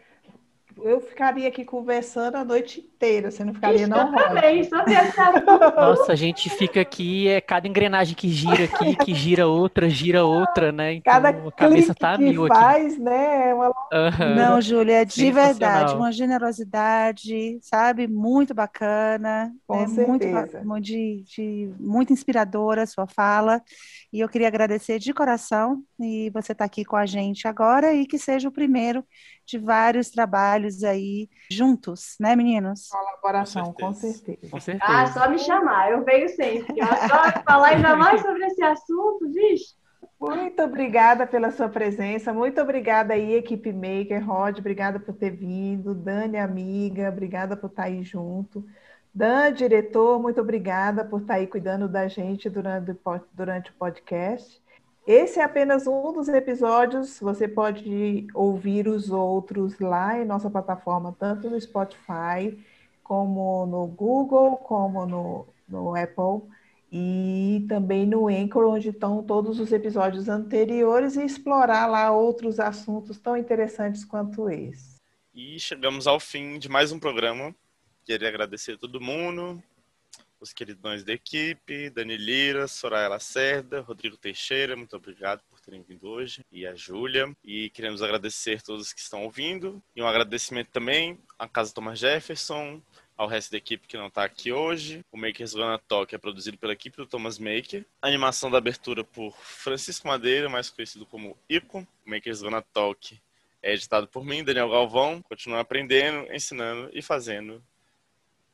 eu ficaria aqui conversando a noite inteira, você não ficaria, não, também, sobre [laughs] Nossa, a gente fica aqui, é cada engrenagem que gira aqui, que gira outra, gira outra, né? Então, cada a cabeça tá que mil faz, aqui. né? É uma... Uhum. Não, Júlia, é de verdade, uma generosidade, sabe? Muito bacana. Com é certeza. Muito, de, de, muito inspiradora a sua fala. E eu queria agradecer de coração e você está aqui com a gente agora e que seja o primeiro de vários trabalhos aí juntos, né, meninos? Colaboração, com certeza. Com certeza. Ah, só me chamar, eu venho sempre. Eu adoro falar ainda mais sobre esse assunto, vixe. Muito obrigada pela sua presença, muito obrigada aí, equipe Maker, Rod, obrigada por ter vindo, Dani, amiga, obrigada por estar aí junto. Dan, diretor, muito obrigada por estar aí cuidando da gente durante, durante o podcast. Esse é apenas um dos episódios. Você pode ouvir os outros lá em nossa plataforma, tanto no Spotify, como no Google, como no, no Apple, e também no Anchor, onde estão todos os episódios anteriores, e explorar lá outros assuntos tão interessantes quanto esse. E chegamos ao fim de mais um programa. Queria agradecer a todo mundo, os queridões da equipe, Dani Lira, Soraya Lacerda, Rodrigo Teixeira, muito obrigado por terem vindo hoje, e a Júlia. E queremos agradecer a todos que estão ouvindo, e um agradecimento também à Casa Thomas Jefferson, ao resto da equipe que não está aqui hoje. O Makers Gonna Talk é produzido pela equipe do Thomas Maker. A animação da abertura por Francisco Madeira, mais conhecido como Ico. O Makers Gonna Talk é editado por mim, Daniel Galvão. Continua aprendendo, ensinando e fazendo.